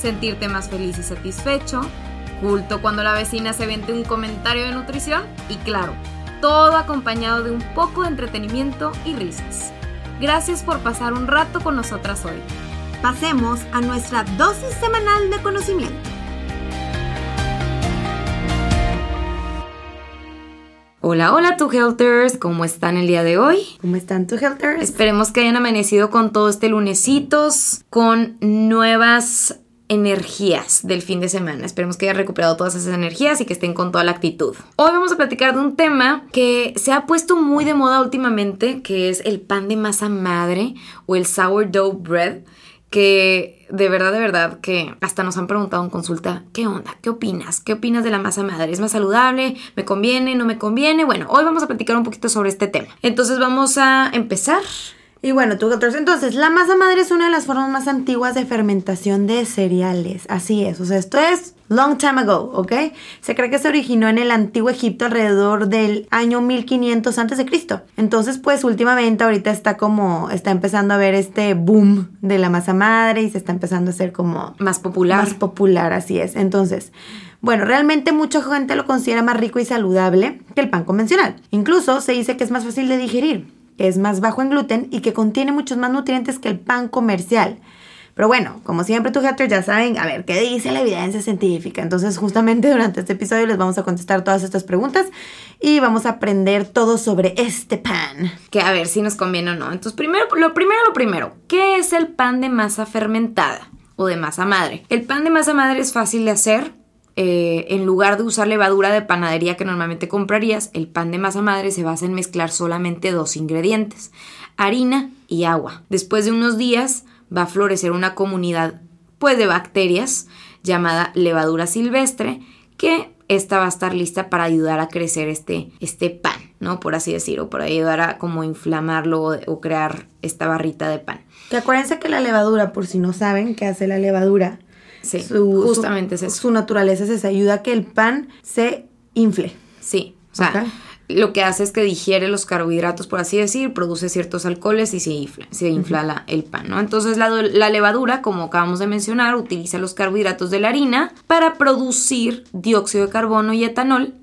sentirte más feliz y satisfecho, culto cuando la vecina se vende un comentario de nutrición y claro, todo acompañado de un poco de entretenimiento y risas. Gracias por pasar un rato con nosotras hoy. Pasemos a nuestra dosis semanal de conocimiento. Hola, hola, tu Helters, ¿cómo están el día de hoy? ¿Cómo están tu Helters? Esperemos que hayan amanecido con todo este lunesitos, con nuevas energías del fin de semana. Esperemos que hayan recuperado todas esas energías y que estén con toda la actitud. Hoy vamos a platicar de un tema que se ha puesto muy de moda últimamente, que es el pan de masa madre o el sourdough bread, que de verdad, de verdad, que hasta nos han preguntado en consulta, ¿qué onda? ¿Qué opinas? ¿Qué opinas de la masa madre? ¿Es más saludable? ¿Me conviene? ¿No me conviene? Bueno, hoy vamos a platicar un poquito sobre este tema. Entonces vamos a empezar y bueno, tú, entonces, la masa madre es una de las formas más antiguas de fermentación de cereales. Así es, o sea, esto es long time ago, ¿ok? Se cree que se originó en el antiguo Egipto alrededor del año 1500 antes de Cristo. Entonces, pues últimamente ahorita está como, está empezando a ver este boom de la masa madre y se está empezando a hacer como... Más popular. Más popular, así es. Entonces... Bueno, realmente mucha gente lo considera más rico y saludable que el pan convencional. Incluso se dice que es más fácil de digerir es más bajo en gluten y que contiene muchos más nutrientes que el pan comercial. Pero bueno, como siempre, tu haters ya saben, a ver, ¿qué dice la evidencia científica? Entonces, justamente durante este episodio les vamos a contestar todas estas preguntas y vamos a aprender todo sobre este pan. Que a ver si nos conviene o no. Entonces, primero, lo primero, lo primero, ¿qué es el pan de masa fermentada o de masa madre? El pan de masa madre es fácil de hacer, eh, en lugar de usar levadura de panadería que normalmente comprarías, el pan de masa madre se basa en mezclar solamente dos ingredientes, harina y agua. Después de unos días va a florecer una comunidad pues de bacterias llamada levadura silvestre que esta va a estar lista para ayudar a crecer este, este pan, ¿no? Por así decirlo, para ayudar a como inflamarlo o, crear esta barrita de pan. Que acuérdense que la levadura, por si no saben qué hace la levadura, Sí, justamente su, es eso. Su naturaleza es esa, ayuda a que el pan se infle. Sí, o sea, lo que hace es que digiere los carbohidratos, por así decir, produce ciertos alcoholes y se infla, se infla el pan, ¿no? Entonces la, la, levadura, como acabamos de mencionar, utiliza los carbohidratos de la harina para producir dióxido de carbono y etanol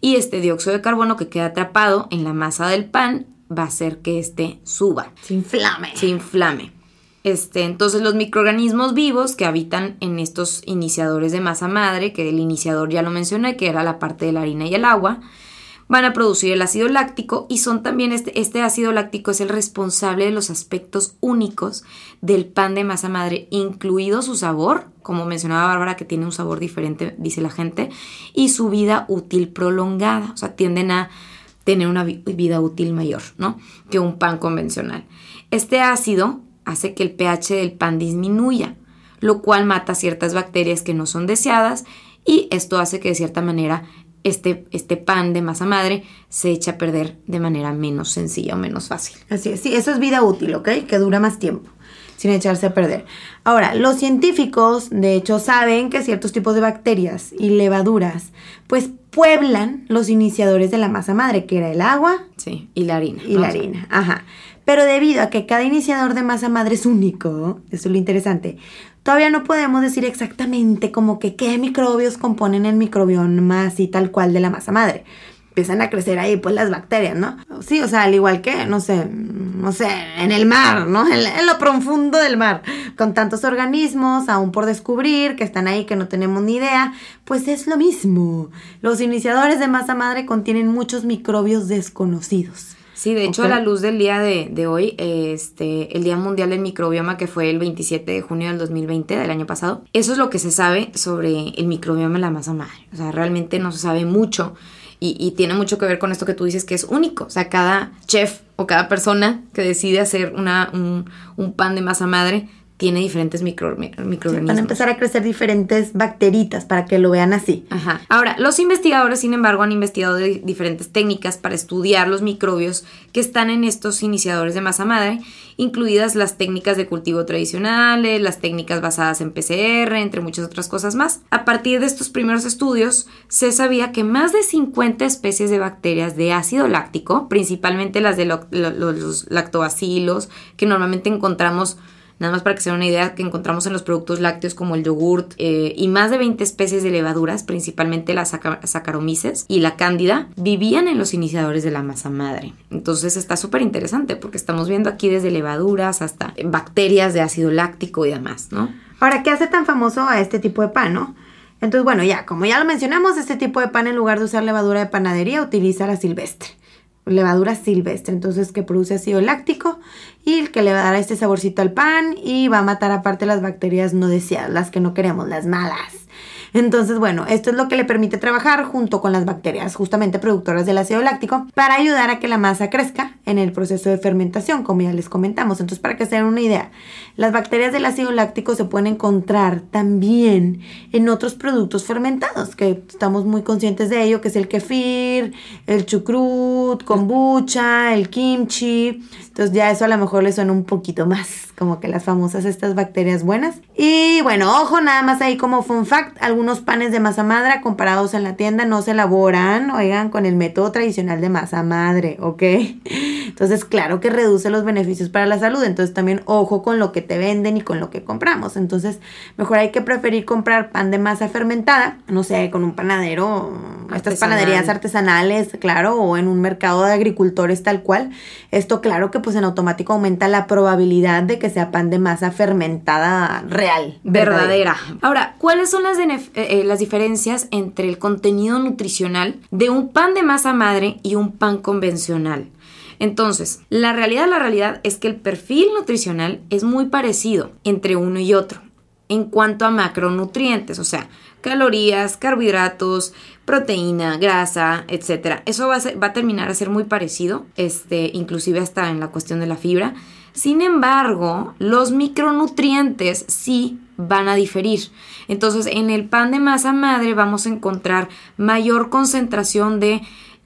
y este dióxido de carbono que queda atrapado en la masa del pan va a hacer que este suba. Se inflame. Se inflame. Este, entonces los microorganismos vivos que habitan en estos iniciadores de masa madre, que el iniciador ya lo mencioné, que era la parte de la harina y el agua, van a producir el ácido láctico y son también este, este ácido láctico es el responsable de los aspectos únicos del pan de masa madre, incluido su sabor, como mencionaba Bárbara, que tiene un sabor diferente, dice la gente, y su vida útil prolongada, o sea, tienden a tener una vida útil mayor, ¿no? Que un pan convencional. Este ácido hace que el pH del pan disminuya, lo cual mata ciertas bacterias que no son deseadas y esto hace que de cierta manera este, este pan de masa madre se eche a perder de manera menos sencilla o menos fácil. Así es, sí, eso es vida útil, ¿ok? Que dura más tiempo sin echarse a perder. Ahora, los científicos, de hecho, saben que ciertos tipos de bacterias y levaduras, pues pueblan los iniciadores de la masa madre, que era el agua. Sí, y la harina. Y la harina, ajá. Pero debido a que cada iniciador de masa madre es único, eso es lo interesante, todavía no podemos decir exactamente como que qué microbios componen el microbioma así tal cual de la masa madre. Empiezan a crecer ahí pues las bacterias, ¿no? Sí, o sea, al igual que, no sé, no sé, en el mar, ¿no? En, en lo profundo del mar, con tantos organismos aún por descubrir que están ahí que no tenemos ni idea, pues es lo mismo. Los iniciadores de masa madre contienen muchos microbios desconocidos. Sí, de hecho, a la luz del día de, hoy, este, el Día Mundial del Microbioma, que fue el 27 de junio del 2020, del año pasado, eso es lo que se sabe sobre el microbioma en la masa madre. O sea, realmente no se sabe mucho y, tiene mucho que ver con esto que tú dices que es único. O sea, cada chef o cada persona que decide hacer una, un, pan de masa madre tiene diferentes micro, microorganismos. van a empezar a crecer diferentes bacteritas para que lo vean así. Ajá. Ahora, los investigadores, sin embargo, han investigado diferentes técnicas para estudiar los microbios que están en estos iniciadores de masa madre, incluidas las técnicas de cultivo tradicionales, las técnicas basadas en PCR, entre muchas otras cosas más. A partir de estos primeros estudios, se sabía que más de 50 especies de bacterias de ácido láctico, principalmente las de los lactobacilos, que normalmente encontramos Nada más para que se una idea que encontramos en los productos lácteos como el yogurt eh, y más de 20 especies de levaduras, principalmente las saccharomyces y la cándida, vivían en los iniciadores de la masa madre. Entonces está súper interesante porque estamos viendo aquí desde levaduras hasta bacterias de ácido láctico y demás, ¿no? Ahora, ¿qué hace tan famoso a este tipo de pan, no? Entonces, bueno, ya, como ya lo mencionamos, este tipo de pan en lugar de usar levadura de panadería utiliza la silvestre levadura silvestre, entonces que produce ácido láctico y que le va a dar este saborcito al pan y va a matar aparte las bacterias no deseadas, las que no queremos, las malas. Entonces, bueno, esto es lo que le permite trabajar junto con las bacterias justamente productoras del ácido láctico para ayudar a que la masa crezca en el proceso de fermentación, como ya les comentamos. Entonces, para que se den una idea, las bacterias del ácido láctico se pueden encontrar también en otros productos fermentados, que estamos muy conscientes de ello, que es el kefir, el chucrut, kombucha, el kimchi. Entonces, ya eso a lo mejor le suena un poquito más como que las famosas estas bacterias buenas. Y bueno, ojo, nada más ahí como fun fact, algunos panes de masa madre comparados en la tienda no se elaboran, oigan, con el método tradicional de masa madre, ¿ok? Entonces, claro que reduce los beneficios para la salud, entonces también ojo con lo que te venden y con lo que compramos. Entonces, mejor hay que preferir comprar pan de masa fermentada, no sé, con un panadero, estas panaderías artesanales, claro, o en un mercado de agricultores tal cual. Esto claro que pues en automático aumenta la probabilidad de que sea pan de masa fermentada real. Verdadera. Ahora, ¿cuáles son las, eh, eh, las diferencias entre el contenido nutricional de un pan de masa madre y un pan convencional? Entonces, la realidad, la realidad es que el perfil nutricional es muy parecido entre uno y otro en cuanto a macronutrientes, o sea, calorías, carbohidratos, proteína, grasa, etc. Eso va a, va a terminar a ser muy parecido, este, inclusive hasta en la cuestión de la fibra. Sin embargo, los micronutrientes sí van a diferir. Entonces, en el pan de masa madre vamos a encontrar mayor concentración de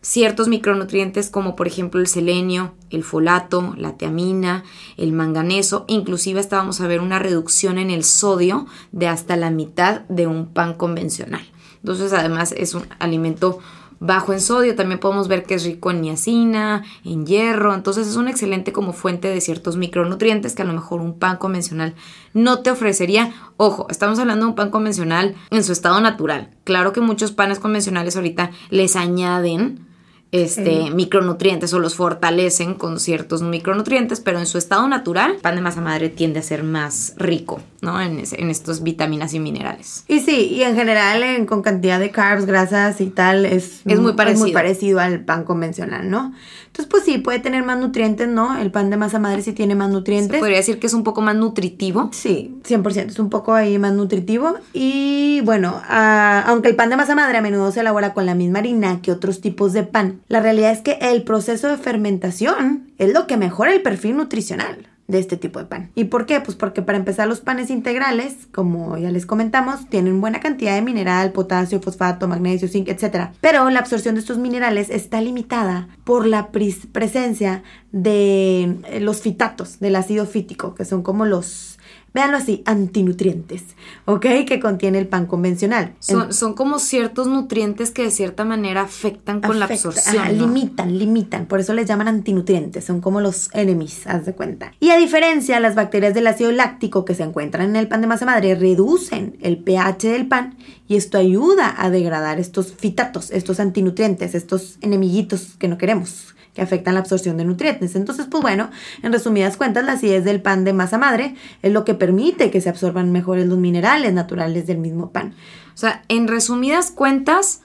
ciertos micronutrientes como por ejemplo el selenio, el folato, la teamina, el manganeso, inclusive hasta vamos a ver una reducción en el sodio de hasta la mitad de un pan convencional. Entonces además es un alimento bajo en sodio, también podemos ver que es rico en niacina, en hierro, entonces es una excelente como fuente de ciertos micronutrientes que a lo mejor un pan convencional no te ofrecería. Ojo, estamos hablando de un pan convencional en su estado natural. Claro que muchos panes convencionales ahorita les añaden este, micronutrientes o los fortalecen con ciertos micronutrientes, pero en su estado natural, el pan de masa madre tiende a ser más rico, ¿no? En, en estos vitaminas y minerales. Y sí, y en general con cantidad de carbs, grasas y tal, es, es muy parecido. muy parecido al pan convencional, ¿no? Entonces, pues sí, puede tener más nutrientes, ¿no? El pan de masa madre sí tiene más nutrientes. Se podría decir que es un poco más nutritivo. Sí, 100%, es un poco ahí más nutritivo. Y bueno, ah, aunque el pan de masa madre a menudo se elabora con la misma harina que otros tipos de pan, la realidad es que el proceso de fermentación es lo que mejora el perfil nutricional de este tipo de pan. ¿Y por qué? Pues porque para empezar los panes integrales, como ya les comentamos, tienen buena cantidad de mineral, potasio, fosfato, magnesio, zinc, etc. Pero la absorción de estos minerales está limitada por la presencia de eh, los fitatos, del ácido fítico, que son como los véanlo así, antinutrientes, ¿ok? Que contiene el pan convencional. Son, como ciertos nutrientes que de cierta manera afectan con la absorción. Limitan, limitan, por eso les llaman antinutrientes, son como los enemies, haz de cuenta. Y a diferencia, las bacterias del ácido láctico que se encuentran en el pan de masa madre reducen el pH del pan y esto ayuda a degradar estos fitatos, estos antinutrientes, estos enemiguitos que no queremos que afectan la absorción de nutrientes. Entonces, pues bueno, en resumidas cuentas, la acidez del pan de masa madre es lo que permite que se absorban mejores los minerales naturales del mismo pan. O sea, en resumidas cuentas,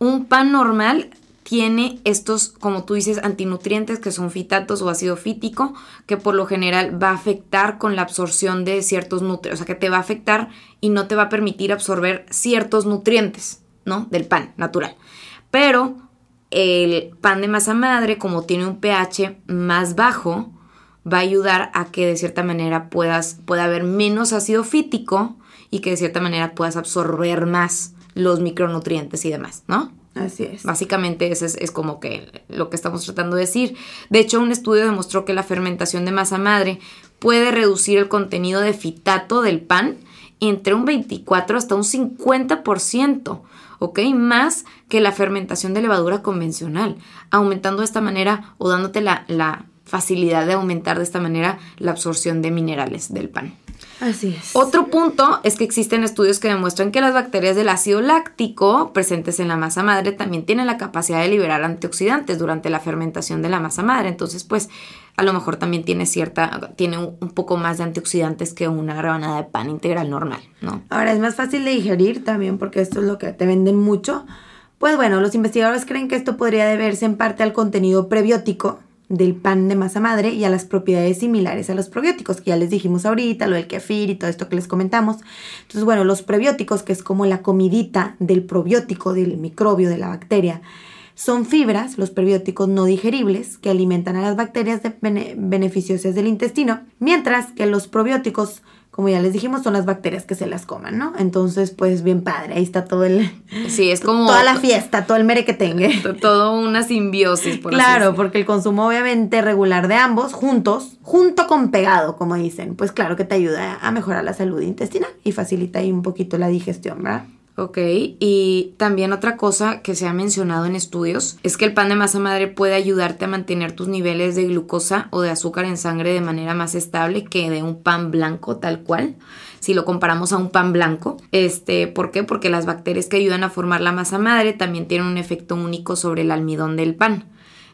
un pan normal tiene estos, como tú dices, antinutrientes que son fitatos o ácido fítico, que por lo general va a afectar con la absorción de ciertos nutrientes, o sea, que te va a afectar y no te va a permitir absorber ciertos nutrientes, ¿no? Del pan natural. Pero el pan de masa madre, como tiene un pH más bajo, va a ayudar a que de cierta manera puedas, pueda haber menos ácido fítico y que de cierta manera puedas absorber más los micronutrientes y demás, ¿no? Así es. Básicamente eso es, es, como que lo que estamos tratando de decir. De hecho, un estudio demostró que la fermentación de masa madre puede reducir el contenido de fitato del pan entre un 24 hasta un 50%, ¿ok? Más que la fermentación de levadura convencional, aumentando de esta manera o dándote la, la facilidad de aumentar de esta manera la absorción de minerales del pan. Así es. Otro punto es que existen estudios que demuestran que las bacterias del ácido láctico presentes en la masa madre también tienen la capacidad de liberar antioxidantes durante la fermentación de la masa madre. Entonces, pues, a lo mejor también tiene cierta, tiene un poco más de antioxidantes que una rebanada de pan integral normal, ¿no? Ahora es más fácil de digerir también porque esto es lo que te venden mucho. Pues bueno, los investigadores creen que esto podría deberse en parte al contenido prebiótico del pan de masa madre y a las propiedades similares a los probióticos, que ya les dijimos ahorita, lo del kefir y todo esto que les comentamos. Entonces, bueno, los prebióticos, que es como la comidita del probiótico, del microbio, de la bacteria, son fibras, los prebióticos no digeribles, que alimentan a las bacterias beneficiosas del intestino, mientras que los probióticos como ya les dijimos, son las bacterias que se las coman, ¿no? Entonces, pues bien padre, ahí está todo el... Sí, es como... Toda la fiesta, todo el mere que tenga. Todo una simbiosis, por Claro, porque el consumo obviamente regular de ambos, juntos, junto con pegado, como dicen, pues claro que te ayuda a mejorar la salud intestinal y facilita ahí un poquito la digestión, ¿verdad? Ok, y también otra cosa que se ha mencionado en estudios es que el pan de masa madre puede ayudarte a mantener tus niveles de glucosa o de azúcar en sangre de manera más estable que de un pan blanco tal cual. Si lo comparamos a un pan blanco, este, ¿por qué? Porque las bacterias que ayudan a formar la masa madre también tienen un efecto único sobre el almidón del pan.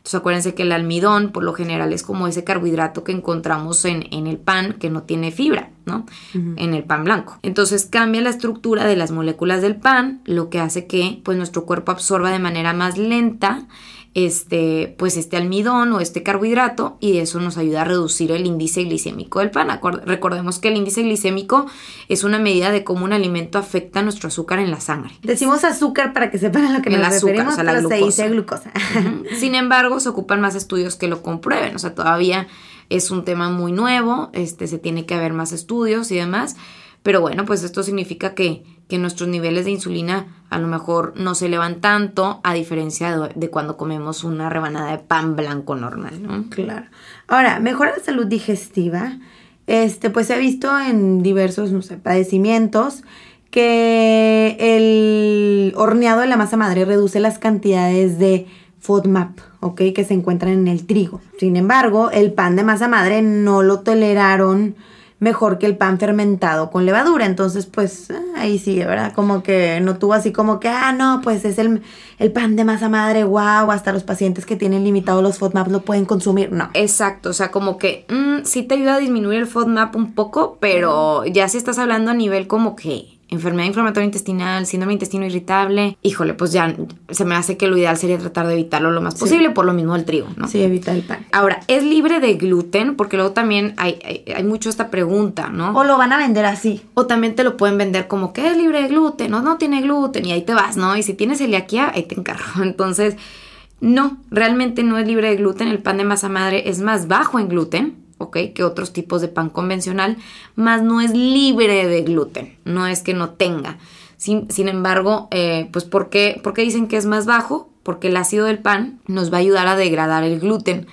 Entonces acuérdense que el almidón por lo general es como ese carbohidrato que encontramos en, el pan que no tiene fibra, ¿no? En el pan blanco. Entonces cambia la estructura de las moléculas del pan, lo que hace que pues nuestro cuerpo absorba de manera más lenta este, pues este almidón o este carbohidrato y eso nos ayuda a reducir el índice glicémico del pan. Recordemos que el índice glicémico es una medida de cómo un alimento afecta nuestro azúcar en la sangre. Decimos azúcar para que sepan a lo que nos azúcar, referimos, o pero se dice glucosa. Sin embargo, se ocupan más estudios que lo comprueben, o sea, todavía es un tema muy nuevo, este, se tiene que haber más estudios y demás, pero bueno, pues esto significa que que nuestros niveles de insulina a lo mejor no se elevan tanto a diferencia de, cuando comemos una rebanada de pan blanco normal, ¿no? Claro. Ahora, mejora la salud digestiva. Este, pues se ha visto en diversos, padecimientos que el horneado de la masa madre reduce las cantidades de FODMAP, ¿ok? Que se encuentran en el trigo. Sin embargo, el pan de masa madre no lo toleraron mejor que el pan fermentado con levadura. Entonces, pues ahí sí, ¿verdad? Como que no tuvo así como que, ah, no, pues es el, el pan de masa madre, wow, hasta los pacientes que tienen limitado los FODMAP lo pueden consumir. No. Exacto, o sea, como que mm, sí te ayuda a disminuir el FODMAP un poco, pero ya si estás hablando a nivel como que enfermedad inflamatoria intestinal, síndrome de intestino irritable, híjole, pues ya se me hace que lo ideal sería tratar de evitarlo lo más posible, por lo mismo el trigo, ¿no? Sí, evita el pan. Ahora, ¿es libre de gluten? Porque luego también hay, hay, mucho esta pregunta, ¿no? O lo van a vender así. O también te lo pueden vender como que es libre de gluten, no, no tiene gluten, y ahí te vas, ¿no? Y si tienes celiaquía, ahí te encargo. Entonces, no, realmente no es libre de gluten. El pan de masa madre es más bajo en gluten ¿ok? Que otros tipos de pan convencional, más no es libre de gluten, no es que no tenga. Sin, embargo, eh, pues ¿por qué, ¿por qué dicen que es más bajo? Porque el ácido del pan nos va a ayudar a degradar el gluten,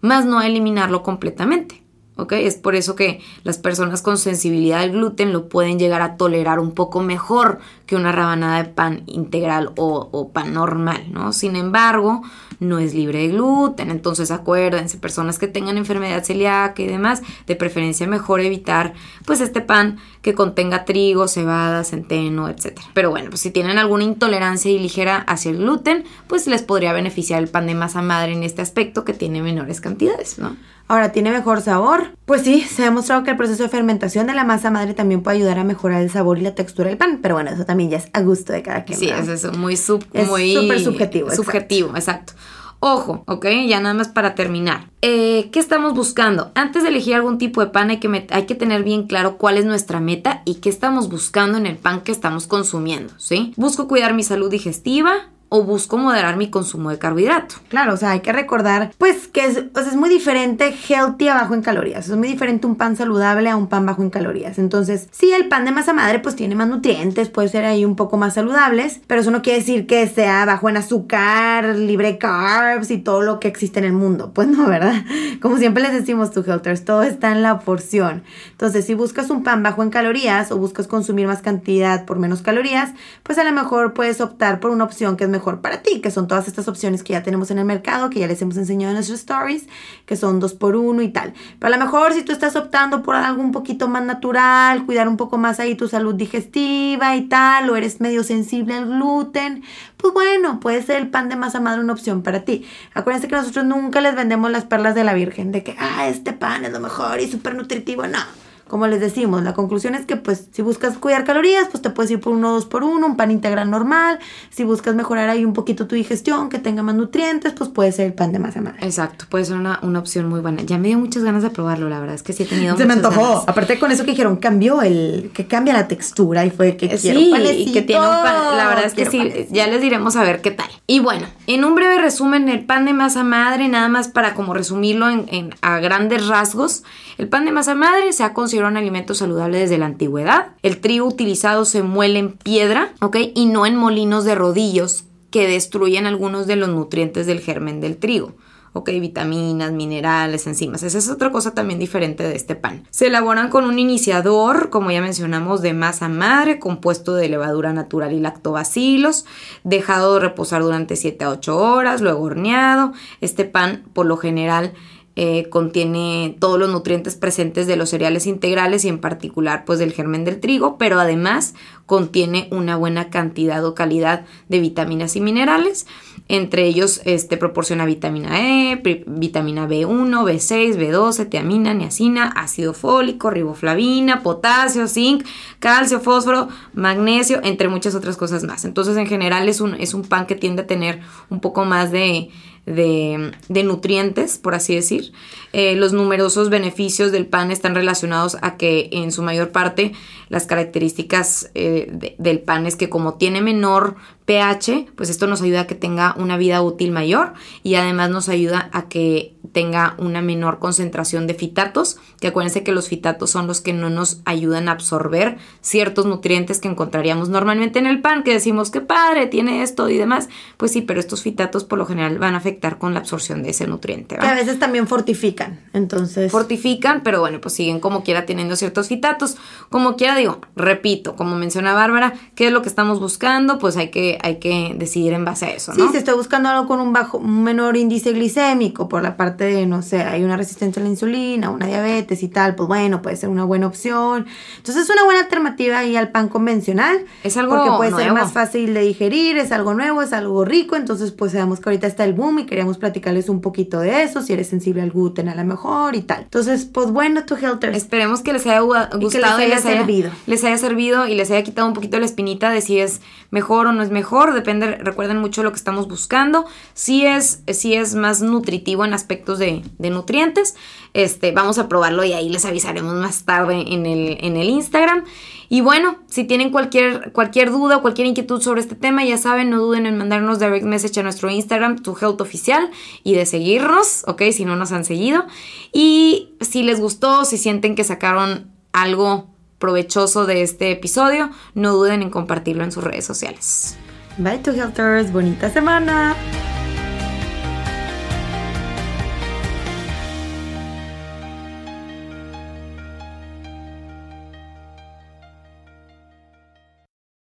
más no a eliminarlo completamente. ¿Ok? Es por eso que las personas con sensibilidad al gluten lo pueden llegar a tolerar un poco mejor que una rabanada de pan integral o, pan normal, ¿no? Sin embargo, no es libre de gluten, entonces acuérdense, personas que tengan enfermedad celíaca y demás, de preferencia mejor evitar pues este pan que contenga trigo, cebada, centeno, etc. Pero bueno, pues si tienen alguna intolerancia y ligera hacia el gluten, pues les podría beneficiar el pan de masa madre en este aspecto que tiene menores cantidades, ¿no? Ahora, ¿tiene mejor sabor? Pues sí, se ha demostrado que el proceso de fermentación de la masa madre también puede ayudar a mejorar el sabor y la textura del pan, pero bueno, eso también ya es a gusto de cada quien. Sí, es eso, muy, sub, es muy súper subjetivo. Subjetivo, exacto. Ojo, ¿ok? Ya nada más para terminar. Eh, ¿Qué estamos buscando? Antes de elegir algún tipo de pan hay que, hay que tener bien claro cuál es nuestra meta y qué estamos buscando en el pan que estamos consumiendo, ¿sí? Busco cuidar mi salud digestiva, o busco moderar mi consumo de carbohidrato. Claro, o sea, hay que recordar, pues, que es, o sea, es muy diferente healthy a bajo en calorías. Es muy diferente un pan saludable a un pan bajo en calorías. Entonces, sí, el pan de masa madre, pues tiene más nutrientes, puede ser ahí un poco más saludables, pero eso no quiere decir que sea bajo en azúcar, libre carbs y todo lo que existe en el mundo. Pues no, ¿verdad? Como siempre les decimos, tu Helters, todo está en la porción. Entonces, si buscas un pan bajo en calorías o buscas consumir más cantidad por menos calorías, pues a lo mejor puedes optar por una opción que es mejor para ti, que son todas estas opciones que ya tenemos en el mercado, que ya les hemos enseñado en nuestros stories, que son dos por uno y tal. Pero a lo mejor si tú estás optando por algo un poquito más natural, cuidar un poco más ahí tu salud digestiva y tal, o eres medio sensible al gluten, pues bueno, puede ser el pan de masa madre una opción para ti. Acuérdense que nosotros nunca les vendemos las perlas de la Virgen, de que, ah, este pan es lo mejor y súper nutritivo, no como les decimos, la conclusión es que pues si buscas cuidar calorías, pues te puedes ir por uno dos por uno, un pan integral normal. Si buscas mejorar ahí un poquito tu digestión, que tenga más nutrientes, pues puede ser el pan de masa madre. Exacto, puede ser una, opción muy buena. Ya me dio muchas ganas de probarlo, la verdad es que sí he tenido Se me antojó. Aparte con eso que dijeron, cambió el, que cambia la textura y fue que quiero sí, y que tiene un pan, la verdad es que sí, ya les diremos a ver qué tal. Y bueno, en un breve resumen, el pan de masa madre, nada más para como resumirlo en, a grandes rasgos, el pan de masa madre se ha considerado un alimento saludable desde la antigüedad. El trigo utilizado se muele en piedra. Y no en molinos de rodillos que destruyen algunos de los nutrientes del germen del trigo. Ok, vitaminas, minerales, enzimas. Esa es otra cosa también diferente de este pan. Se elaboran con un iniciador, como ya mencionamos, de masa madre, compuesto de levadura natural y lactobacilos, dejado de reposar durante 7 a 8 horas, luego horneado. Este pan, por lo general, eh, contiene todos los nutrientes presentes de los cereales integrales y en particular pues del germen del trigo, pero además contiene una buena cantidad o calidad de vitaminas y minerales. Entre ellos este, proporciona vitamina E, vitamina B1, B6, B12, tiamina, niacina, ácido fólico, riboflavina, potasio, zinc, calcio, fósforo, magnesio, entre muchas otras cosas más. Entonces en general es un, es un pan que tiende a tener un poco más de de, nutrientes, por así decir. Eh, los numerosos beneficios del pan están relacionados a que en su mayor parte las características eh, del pan es que como tiene menor pH, pues esto nos ayuda a que tenga una vida útil mayor y además nos ayuda a que tenga una menor concentración de fitatos, que acuérdense que los fitatos son los que no nos ayudan a absorber ciertos nutrientes que encontraríamos normalmente en el pan, que decimos que padre, tiene esto y demás, pues sí, pero estos fitatos por lo general van a afectar con la absorción de ese nutriente. Que a veces también fortifican, entonces. Fortifican, pero bueno, pues siguen como quiera teniendo ciertos fitatos, como quiera digo, repito, como menciona Bárbara, ¿qué es lo que estamos buscando? Pues hay que hay que decidir en base a eso, ¿no? Sí, si estoy buscando algo con un bajo, un menor índice glicémico por la parte de, no sé, hay una resistencia a la insulina, una diabetes y tal, pues bueno, puede ser una buena opción. Entonces es una buena alternativa ahí al pan convencional. Es algo Porque puede ser más fácil de digerir, es algo nuevo, es algo rico, entonces pues sabemos que ahorita está el boom y queríamos platicarles un poquito de eso, si eres sensible al gluten a lo mejor y tal. Entonces, pues bueno, tu Helter. Esperemos que les haya gustado y, les, haya, servido. les haya servido y les haya quitado un poquito la espinita de si es mejor o no es mejor, depende, recuerden mucho lo que estamos buscando. Si es, si es más nutritivo en aspectos de, nutrientes, este, vamos a probarlo y ahí les avisaremos más tarde en el, en el Instagram. Y bueno, si tienen cualquier, cualquier duda o cualquier inquietud sobre este tema, ya saben, no duden en mandarnos direct message a nuestro Instagram, tu health oficial, y de seguirnos, ¿ok? Si no nos han seguido. Y si les gustó, si sienten que sacaron algo provechoso de este episodio, no duden en compartirlo en sus redes sociales. Bye to Helters, bonita semana.